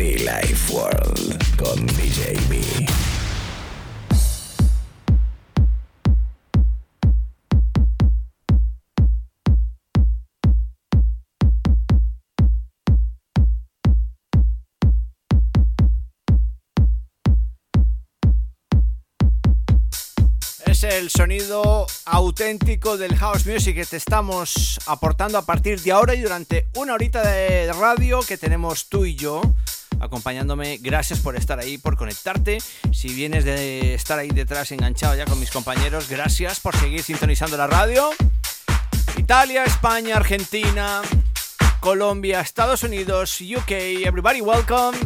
Be Life World con DJ B. El sonido auténtico del house music que te estamos aportando a partir de ahora y durante una horita de radio que tenemos tú y yo acompañándome. Gracias por estar ahí, por conectarte. Si vienes de estar ahí detrás enganchado ya con mis compañeros, gracias por seguir sintonizando la radio. Italia, España, Argentina, Colombia, Estados Unidos, UK, everybody welcome.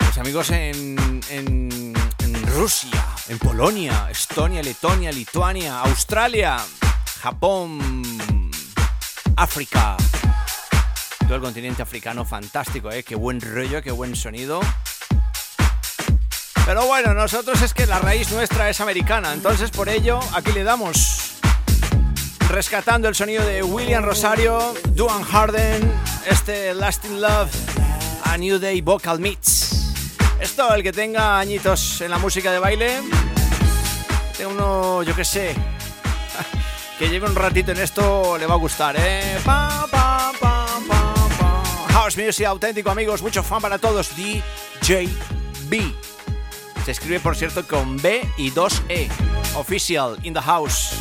Los amigos en, en, en Rusia, en Polonia, Estonia, Letonia, Lituania, Australia, Japón, África todo el continente africano fantástico, ¿eh? Qué buen rollo, qué buen sonido. Pero bueno, nosotros es que la raíz nuestra es americana, entonces por ello aquí le damos rescatando el sonido de William Rosario, Duan Harden, este Lasting Love, a New Day Vocal Meets. Esto, el que tenga añitos en la música de baile, tenga uno, yo que sé, que lleve un ratito en esto, le va a gustar, ¿eh? Pa, pa. House Music auténtico, amigos. Mucho fan para todos. DJB. Se escribe, por cierto, con B y 2E. Official in the house.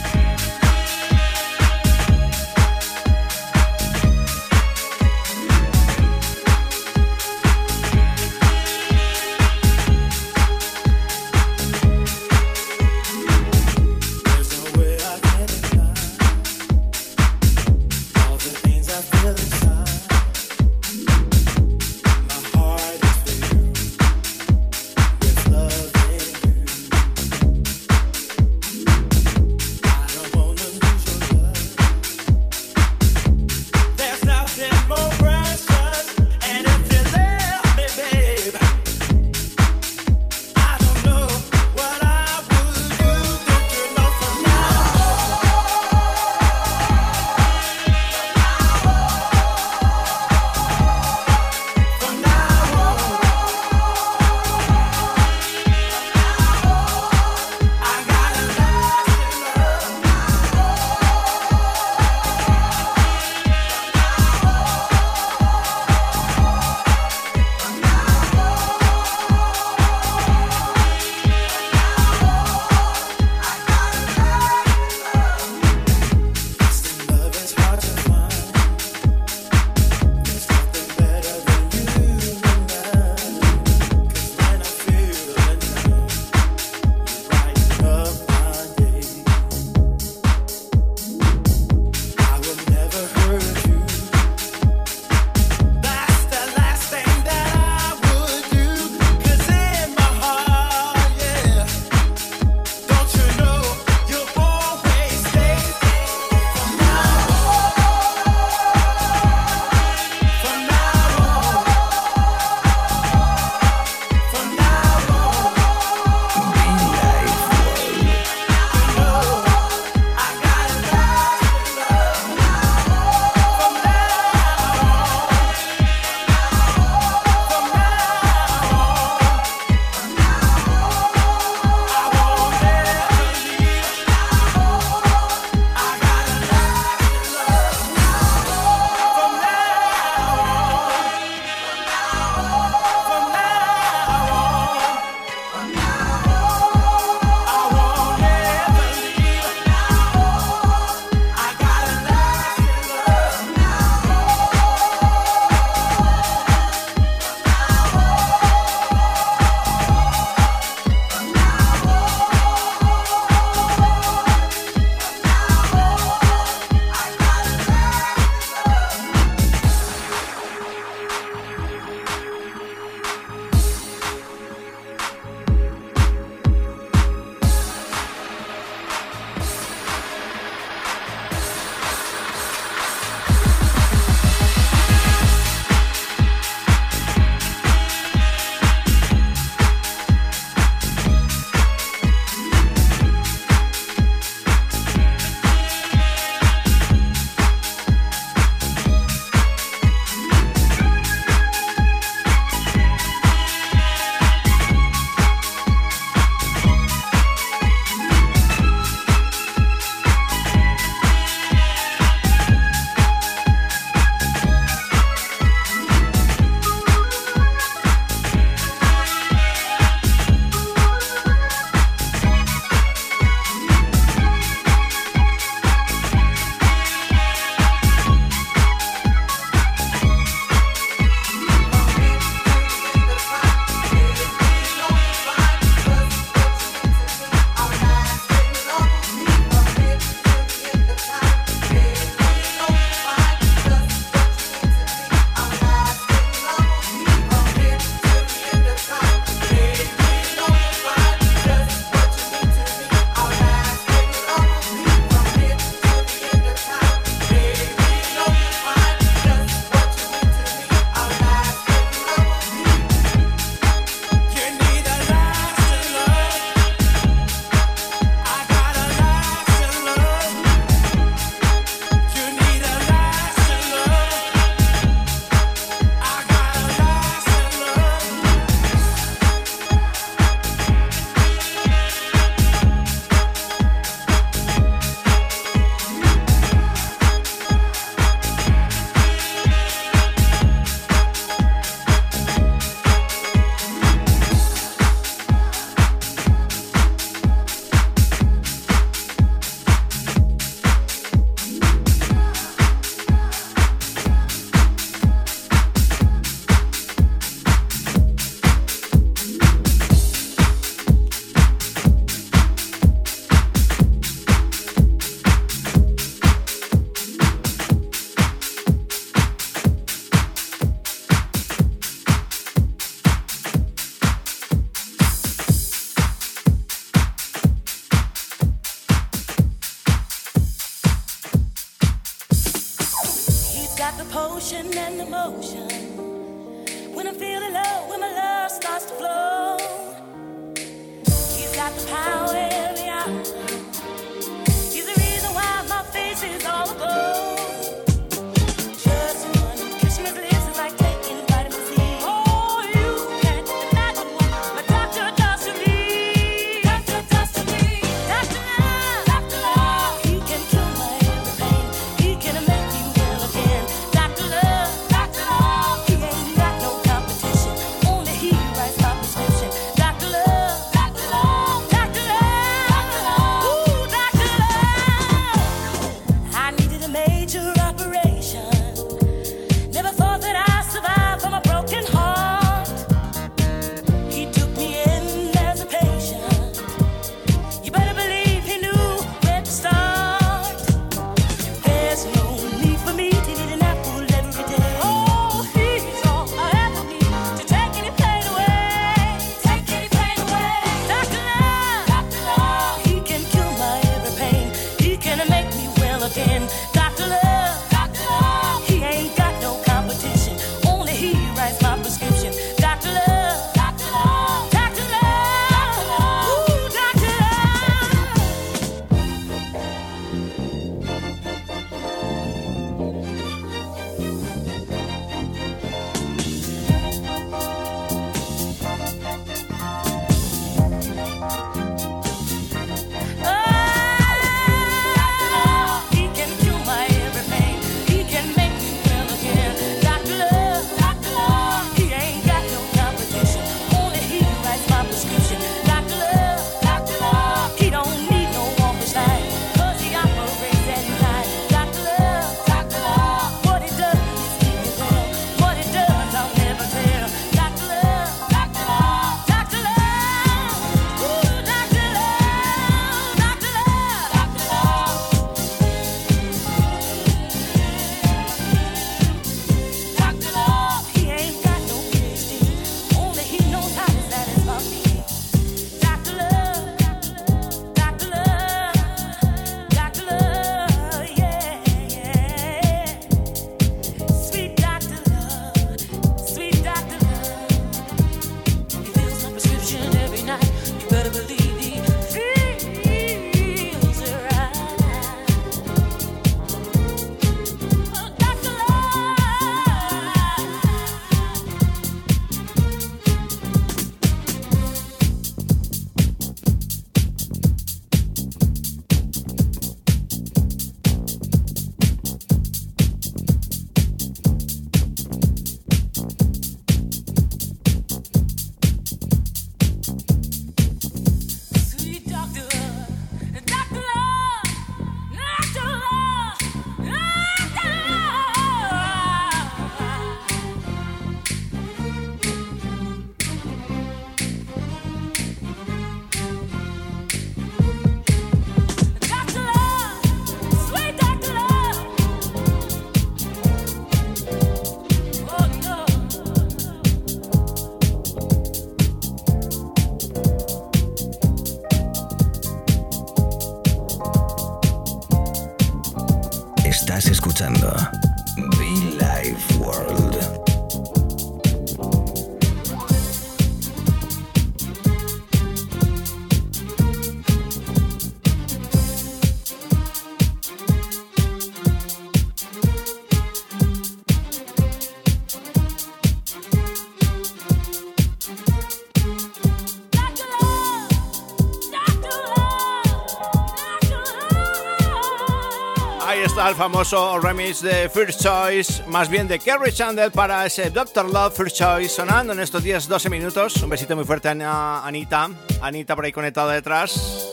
El famoso remix de First Choice, más bien de Kerry Chandler para ese Doctor Love First Choice, sonando en estos 10-12 minutos. Un besito muy fuerte a Anita, Anita por ahí conectada detrás,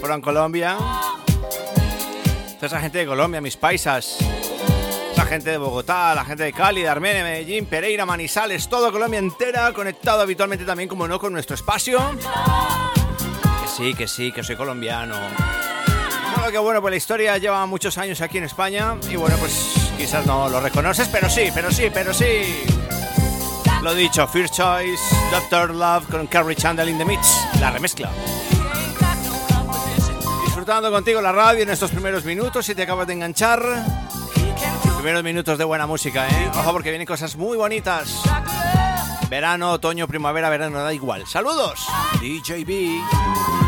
por en Colombia. Toda esa gente de Colombia, mis paisas. Esa gente de Bogotá, la gente de Cali, de Armenia, Medellín, Pereira, Manizales, todo Colombia entera, conectado habitualmente también, como no, con nuestro espacio. Que sí, que sí, que soy colombiano que bueno, pues la historia lleva muchos años aquí en España y bueno, pues quizás no lo reconoces, pero sí, pero sí, pero sí. Lo dicho, First Choice, Doctor Love con Carrie Chandler in the Mix, la remezcla. Disfrutando contigo la radio en estos primeros minutos, si te acabas de enganchar Primeros minutos de buena música, ¿eh? Ojo porque vienen cosas muy bonitas. Verano, otoño, primavera, verano, da igual. ¡Saludos! DJB.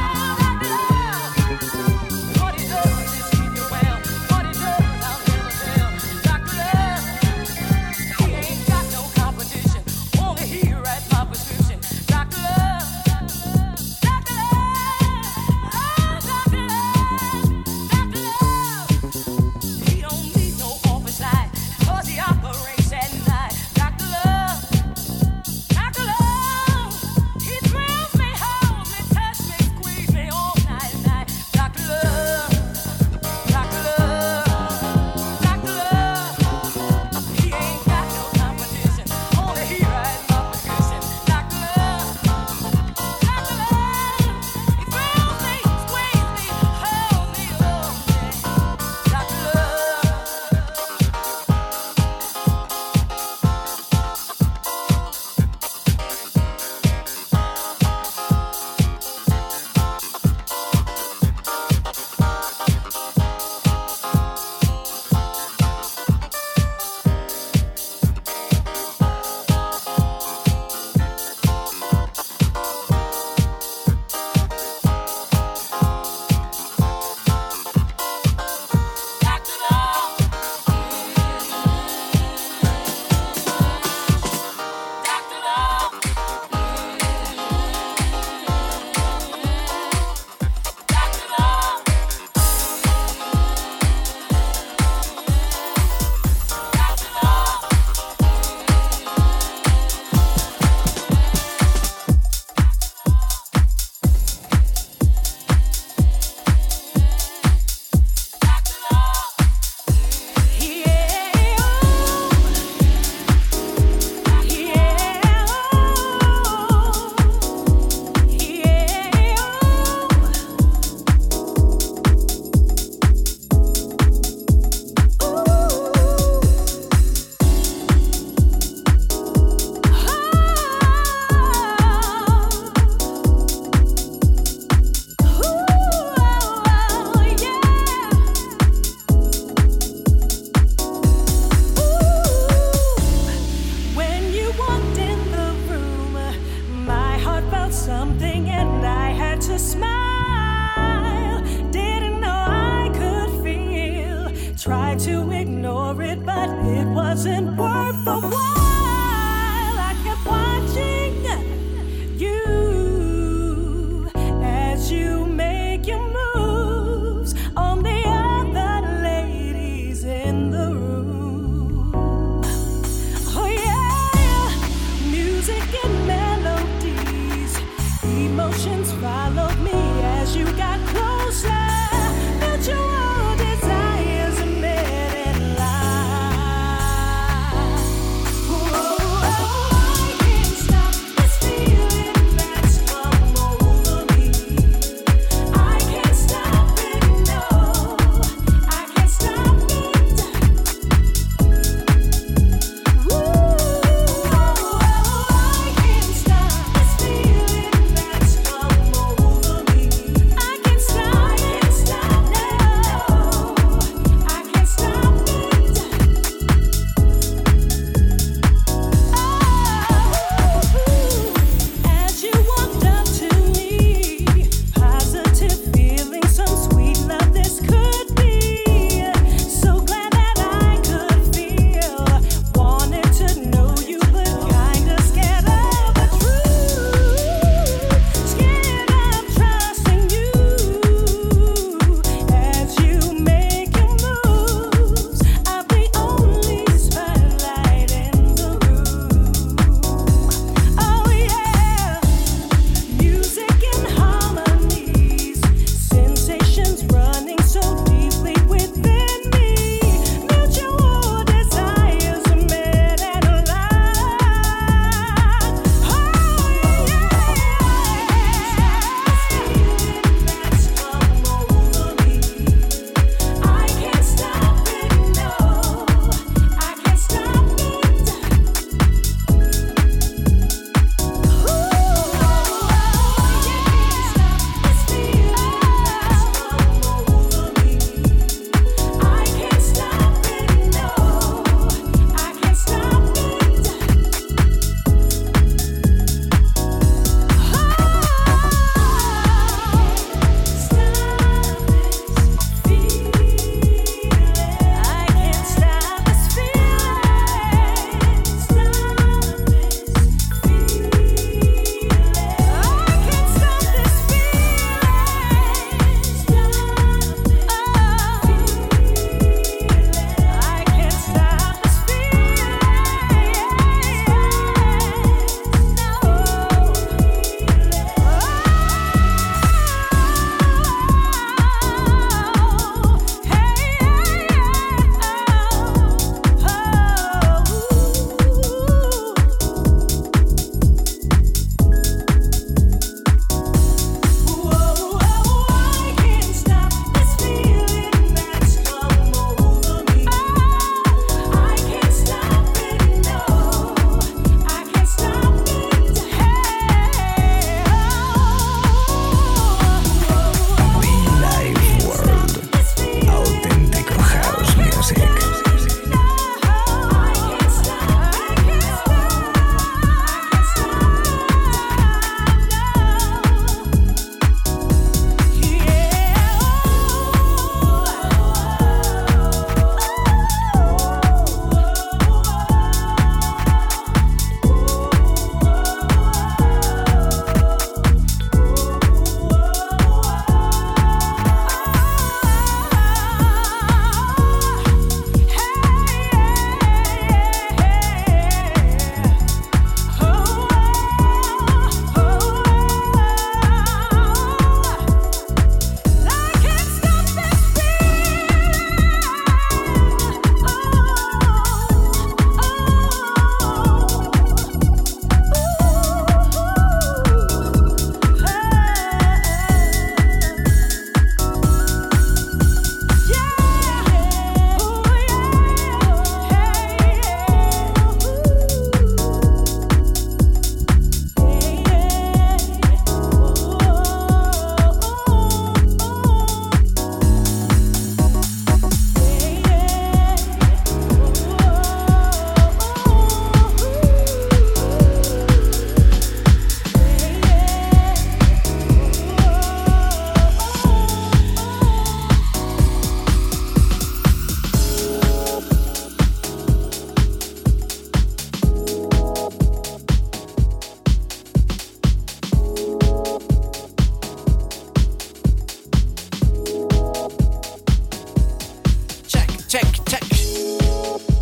Check, check.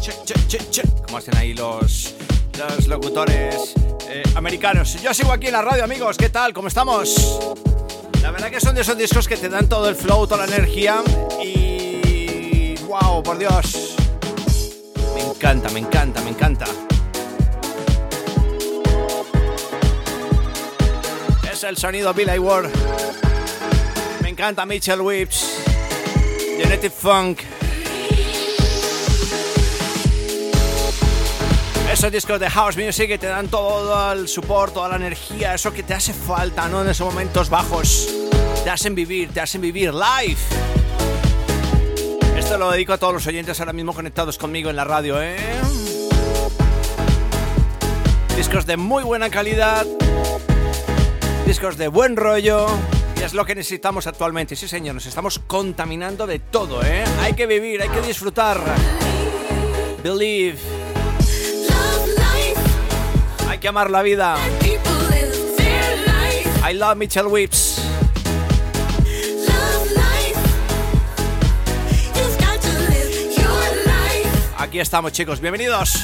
Check, check, check, check. Como hacen ahí los, los locutores eh, americanos. Yo sigo aquí en la radio, amigos. ¿Qué tal? ¿Cómo estamos? La verdad que son de esos discos que te dan todo el flow, toda la energía y... ¡Wow! Por Dios. Me encanta, me encanta, me encanta. Es el sonido Billy Ward. Me encanta Mitchell Whips. Genetic Funk. Esos discos de house music que te dan todo el support, toda la energía, eso que te hace falta, ¿no? En esos momentos bajos. Te hacen vivir, te hacen vivir live. Esto lo dedico a todos los oyentes ahora mismo conectados conmigo en la radio, ¿eh? Discos de muy buena calidad, discos de buen rollo, y es lo que necesitamos actualmente. Sí, señor, nos estamos contaminando de todo, ¿eh? Hay que vivir, hay que disfrutar. Believe. Hay que amar la vida. I love Mitchell Whips. Aquí estamos, chicos. Bienvenidos.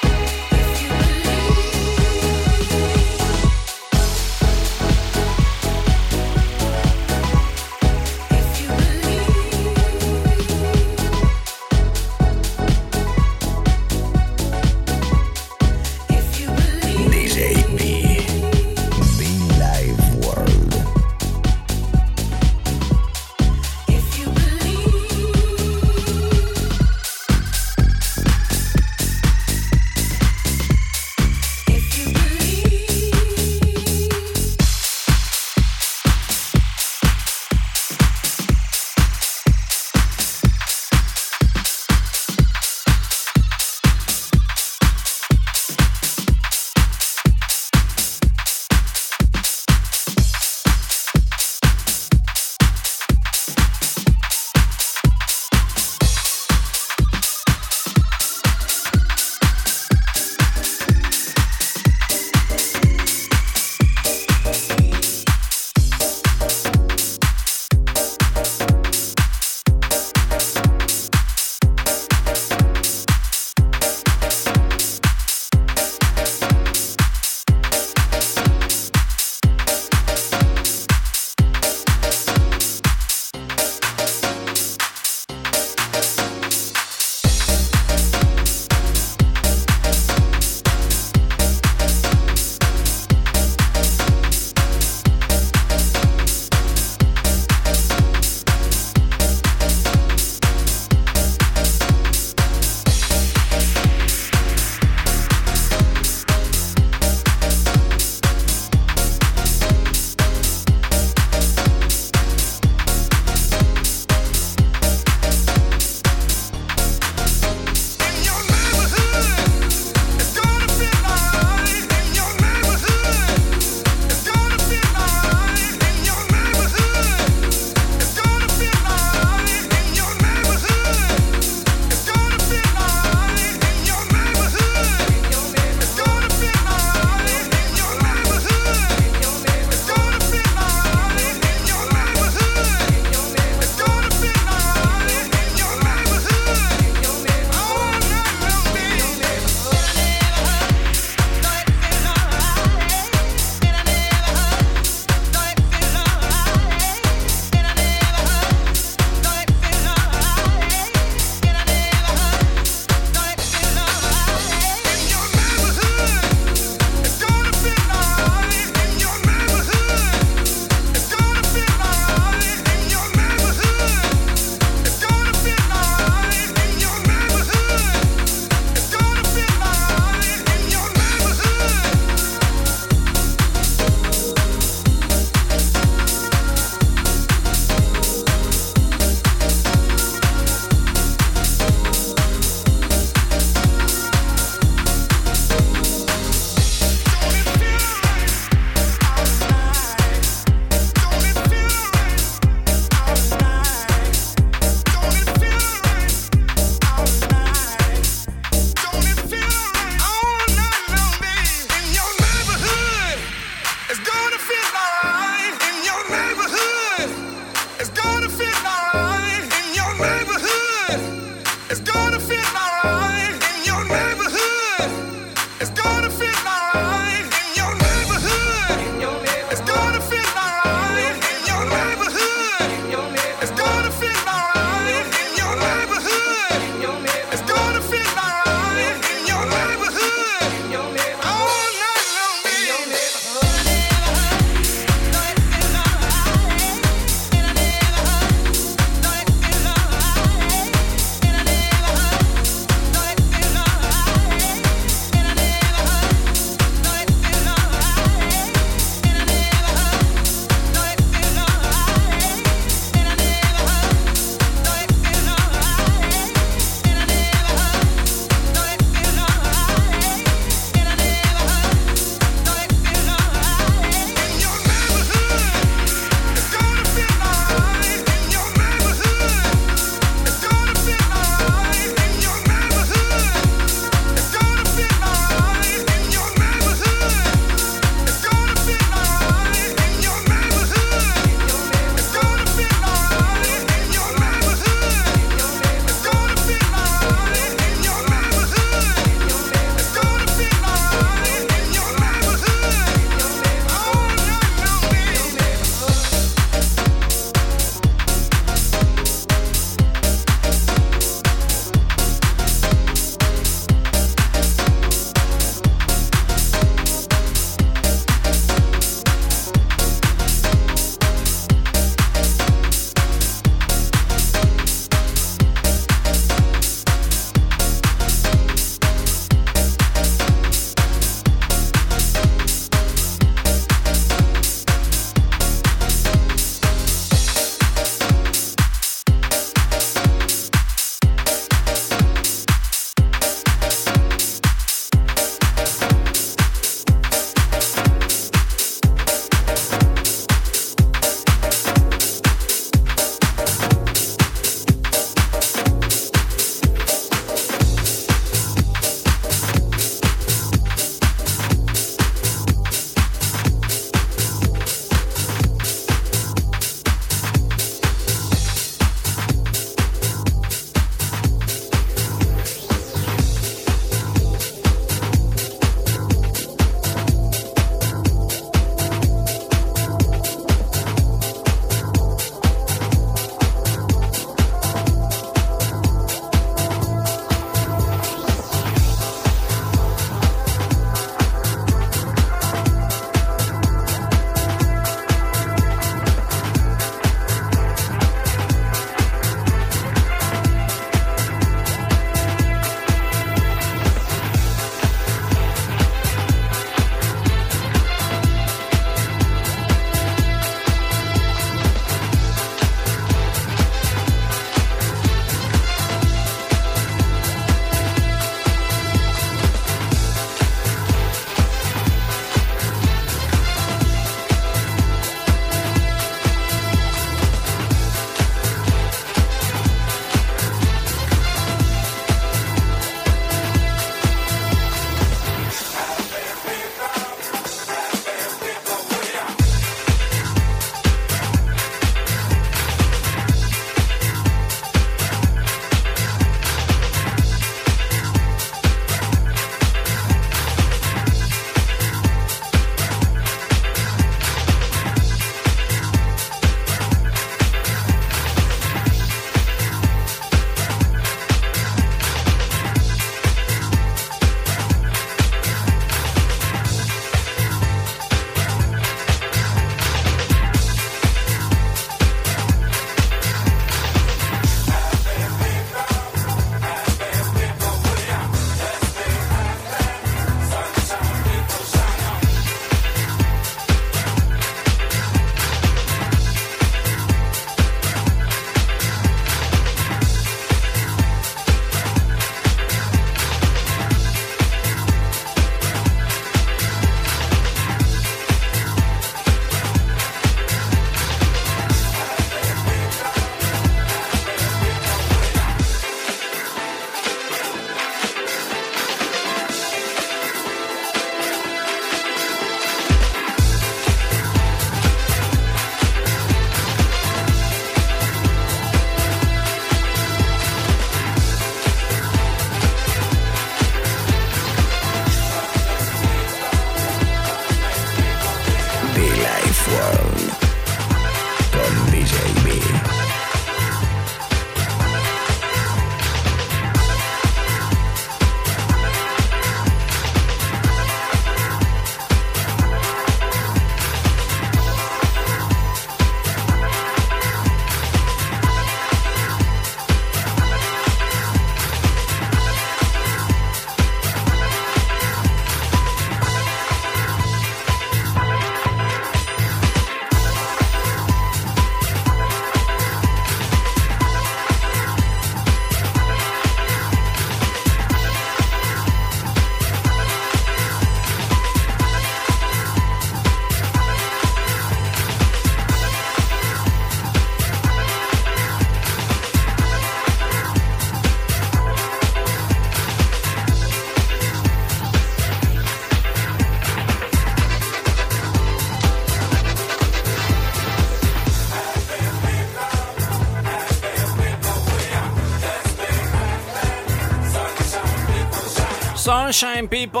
Sunshine People.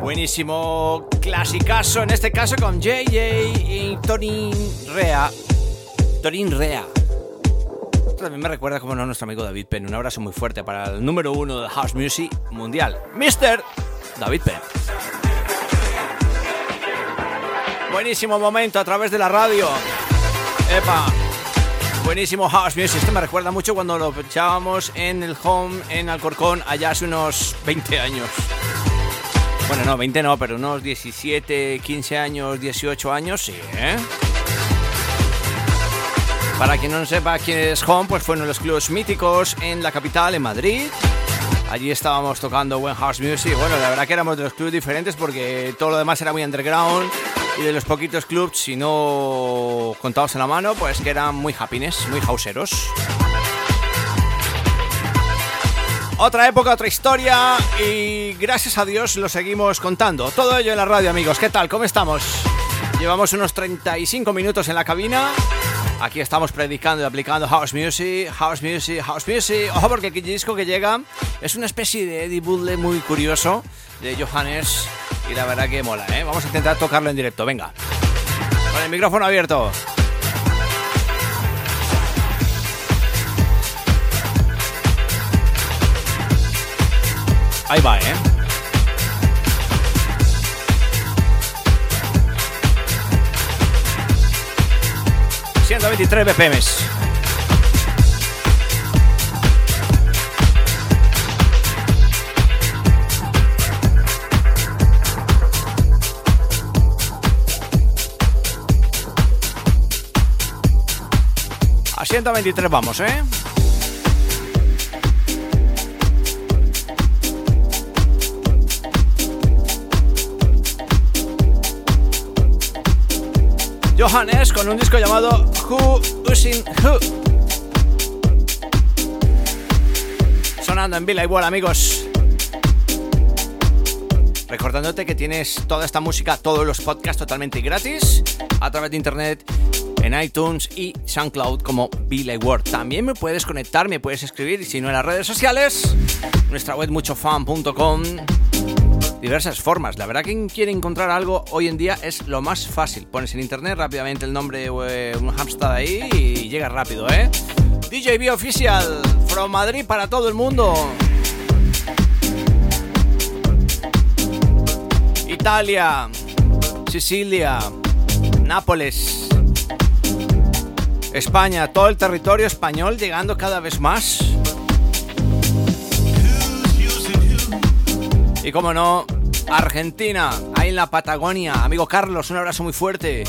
Buenísimo clasicazo, en este caso con JJ y Torin Rea. Torin Rea. También me recuerda como no nuestro amigo David Penn. Un abrazo muy fuerte para el número uno de House Music Mundial, Mr. David Penn. Buenísimo momento a través de la radio. Epa. Buenísimo House Music. Esto me recuerda mucho cuando lo echábamos en el home en Alcorcón allá hace unos 20 años. Bueno, no, 20 no, pero unos 17, 15 años, 18 años, sí, ¿eh? Para quien no sepa quién es Home, pues fue uno de los clubs míticos en la capital, en Madrid. Allí estábamos tocando buen house music. Bueno, la verdad que éramos de los clubs diferentes porque todo lo demás era muy underground y de los poquitos clubs, si no contados en la mano, pues que eran muy happiness, muy houseeros. Otra época, otra historia y gracias a Dios lo seguimos contando. Todo ello en la radio, amigos. ¿Qué tal? ¿Cómo estamos? Llevamos unos 35 minutos en la cabina. Aquí estamos predicando y aplicando house music, house music, house music. Ojo porque el disco que llega es una especie de Eddie Budley muy curioso de Johannes y la verdad que mola, ¿eh? Vamos a intentar tocarlo en directo, venga. Con el micrófono abierto. Ahí va, ¿eh? ...123 BPMs. A 123 vamos, ¿eh? Johannes con un disco llamado Who Using Who. Sonando en Villa igual, amigos. Recordándote que tienes toda esta música, todos los podcasts totalmente gratis a través de internet en iTunes y SoundCloud como Billy Ward. También me puedes conectar, me puedes escribir, y si no en las redes sociales, nuestra web muchofan.com. Diversas formas. La verdad quien quiere encontrar algo hoy en día es lo más fácil. Pones en internet rápidamente el nombre de un hamster ahí y llega rápido, ¿eh? DJB Official, from Madrid para todo el mundo. Italia, Sicilia, Nápoles, España, todo el territorio español llegando cada vez más. Y como no, Argentina, ahí en la Patagonia. Amigo Carlos, un abrazo muy fuerte.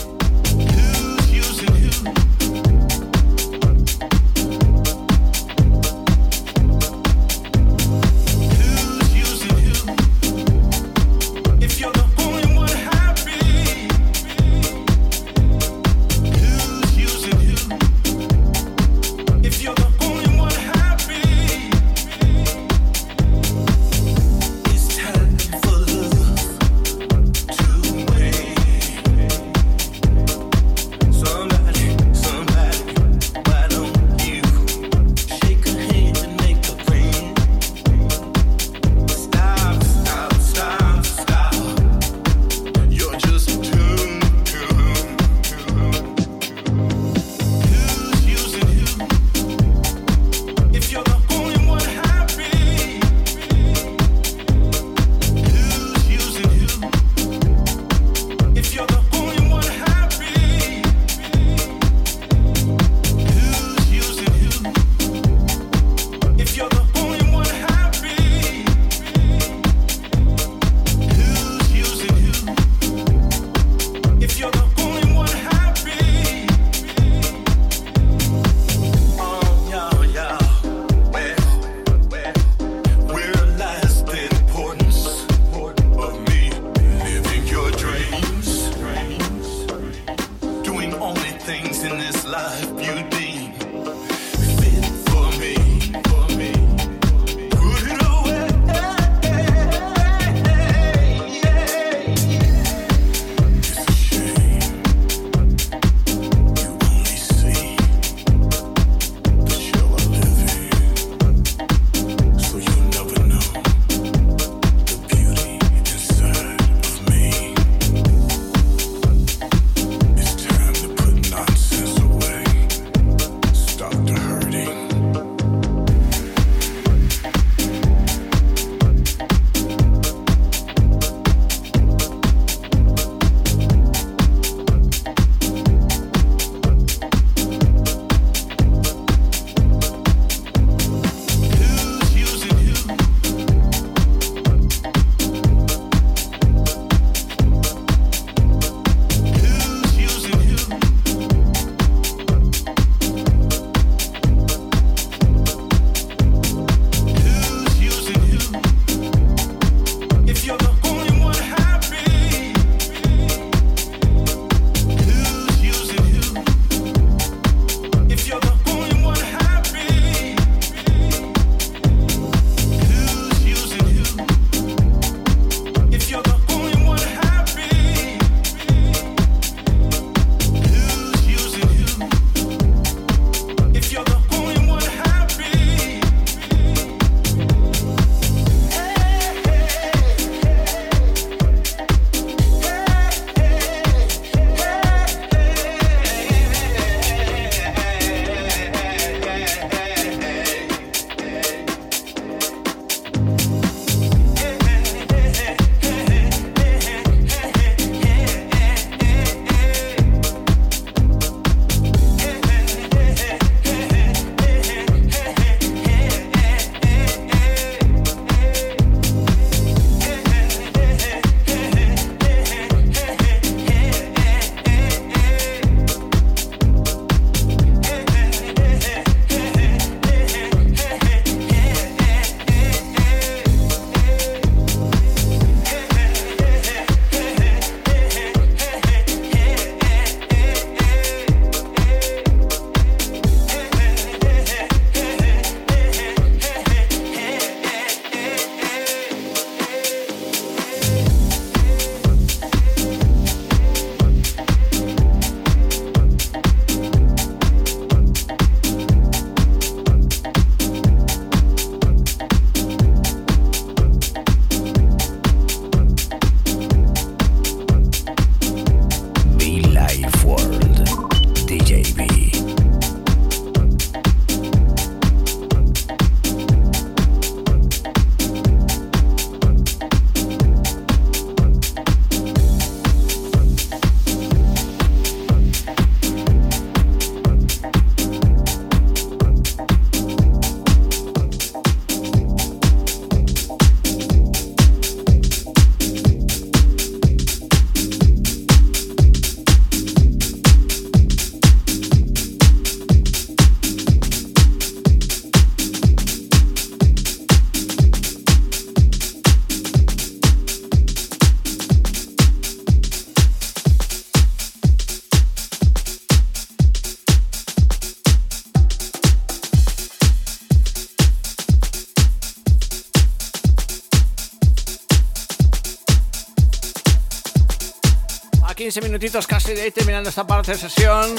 15 minutitos casi de ahí terminando esta parte de sesión.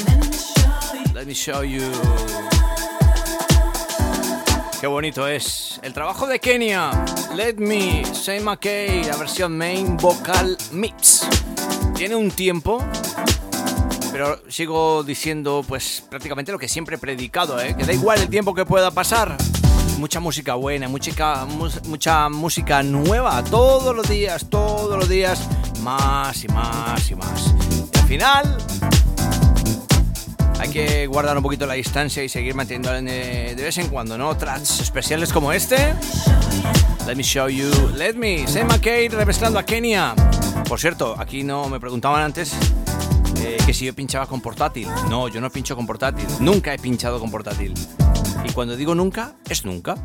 Let me show you. Qué bonito es. El trabajo de Kenia. Let me, Say McKay, la versión main vocal mix. Tiene un tiempo, pero sigo diciendo pues prácticamente lo que siempre he predicado, ¿eh? que da igual el tiempo que pueda pasar. Mucha música buena, mucha, mucha música nueva, todos los días, todos los días, más y más y más. Al final, hay que guardar un poquito la distancia y seguir manteniendo de vez en cuando, ¿no? Tracks especiales como este. Let me show you. Let me. Sam McKay remezclando a Kenia. Por cierto, aquí no me preguntaban antes eh, que si yo pinchaba con portátil. No, yo no pincho con portátil. Nunca he pinchado con portátil. Y cuando digo nunca, es nunca.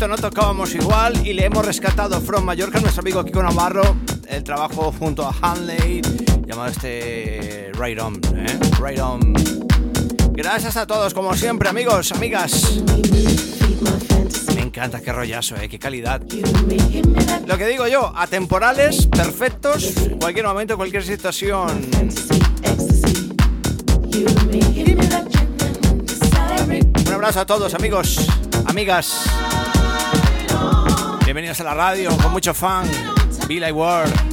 Ratito no tocábamos igual y le hemos rescatado From Mallorca, nuestro amigo Kiko Navarro, el trabajo junto a Hanley, llamado este Right On, ¿eh? Right On. Gracias a todos, como siempre, amigos, amigas. Me encanta, qué rollazo, ¿eh? qué calidad. Lo que digo yo, atemporales, perfectos, cualquier momento, cualquier situación. Un abrazo a todos, amigos, amigas. Bienvenidos a la radio con mucho fan. Be Like World.